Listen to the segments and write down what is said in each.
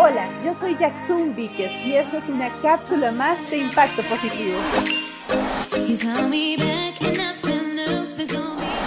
Hola, yo soy Jackson Víquez y esta es una cápsula más de impacto positivo.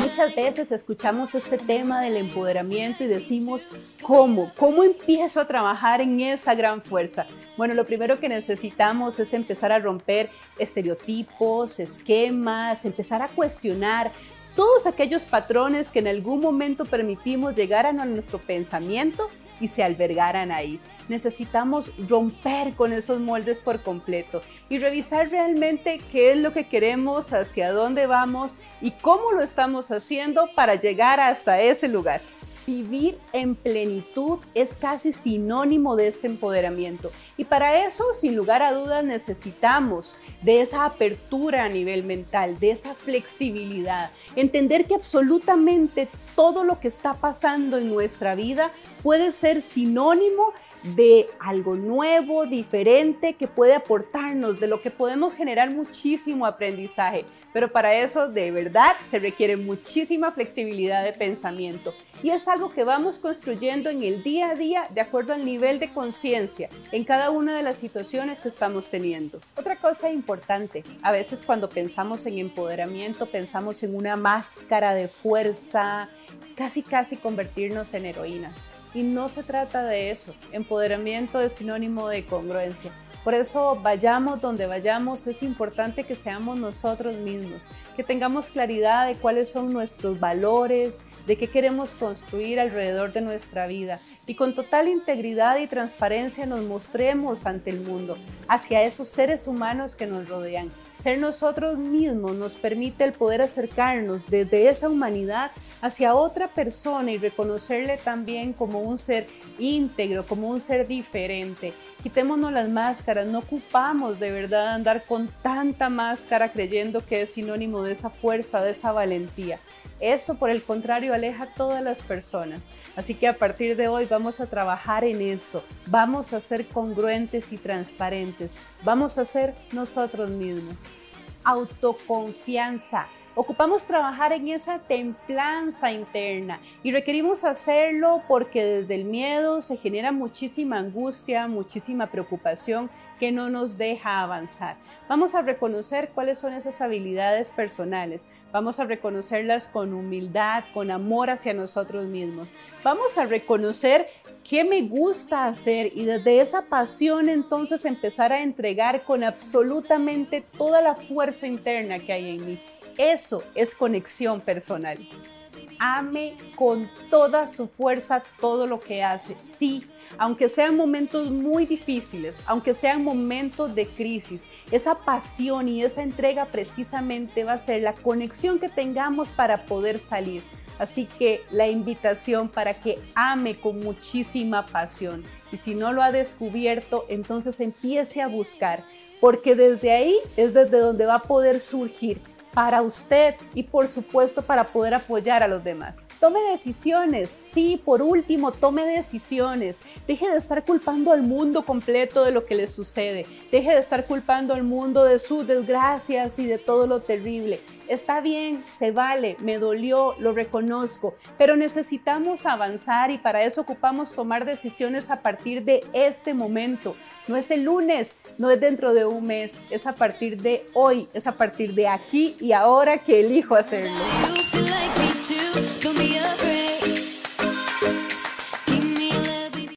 Muchas veces escuchamos este tema del empoderamiento y decimos, ¿cómo? ¿Cómo empiezo a trabajar en esa gran fuerza? Bueno, lo primero que necesitamos es empezar a romper estereotipos, esquemas, empezar a cuestionar todos aquellos patrones que en algún momento permitimos llegaran a nuestro pensamiento y se albergaran ahí. Necesitamos romper con esos moldes por completo y revisar realmente qué es lo que queremos, hacia dónde vamos y cómo lo estamos haciendo para llegar hasta ese lugar. Vivir en plenitud es casi sinónimo de este empoderamiento. Y para eso, sin lugar a dudas, necesitamos de esa apertura a nivel mental, de esa flexibilidad, entender que absolutamente todo lo que está pasando en nuestra vida puede ser sinónimo de algo nuevo, diferente, que puede aportarnos, de lo que podemos generar muchísimo aprendizaje. Pero para eso de verdad se requiere muchísima flexibilidad de pensamiento. Y es algo que vamos construyendo en el día a día de acuerdo al nivel de conciencia en cada una de las situaciones que estamos teniendo. Otra cosa importante, a veces cuando pensamos en empoderamiento pensamos en una máscara de fuerza, casi casi convertirnos en heroínas. Y no se trata de eso. Empoderamiento es sinónimo de congruencia. Por eso vayamos donde vayamos, es importante que seamos nosotros mismos, que tengamos claridad de cuáles son nuestros valores, de qué queremos construir alrededor de nuestra vida y con total integridad y transparencia nos mostremos ante el mundo, hacia esos seres humanos que nos rodean. Ser nosotros mismos nos permite el poder acercarnos desde esa humanidad hacia otra persona y reconocerle también como un ser íntegro, como un ser diferente. Quitémonos las máscaras, no ocupamos de verdad andar con tanta máscara creyendo que es sinónimo de esa fuerza, de esa valentía. Eso por el contrario aleja a todas las personas. Así que a partir de hoy vamos a trabajar en esto, vamos a ser congruentes y transparentes, vamos a ser nosotros mismos. Autoconfianza Ocupamos trabajar en esa templanza interna y requerimos hacerlo porque desde el miedo se genera muchísima angustia, muchísima preocupación que no nos deja avanzar. Vamos a reconocer cuáles son esas habilidades personales, vamos a reconocerlas con humildad, con amor hacia nosotros mismos. Vamos a reconocer qué me gusta hacer y desde esa pasión entonces empezar a entregar con absolutamente toda la fuerza interna que hay en mí. Eso es conexión personal. Ame con toda su fuerza todo lo que hace. Sí, aunque sean momentos muy difíciles, aunque sean momentos de crisis, esa pasión y esa entrega precisamente va a ser la conexión que tengamos para poder salir. Así que la invitación para que ame con muchísima pasión. Y si no lo ha descubierto, entonces empiece a buscar, porque desde ahí es desde donde va a poder surgir para usted y por supuesto para poder apoyar a los demás. Tome decisiones, sí, por último, tome decisiones. Deje de estar culpando al mundo completo de lo que le sucede. Deje de estar culpando al mundo de sus desgracias y de todo lo terrible. Está bien, se vale, me dolió, lo reconozco, pero necesitamos avanzar y para eso ocupamos tomar decisiones a partir de este momento. No es el lunes, no es dentro de un mes, es a partir de hoy, es a partir de aquí y ahora que elijo hacerlo.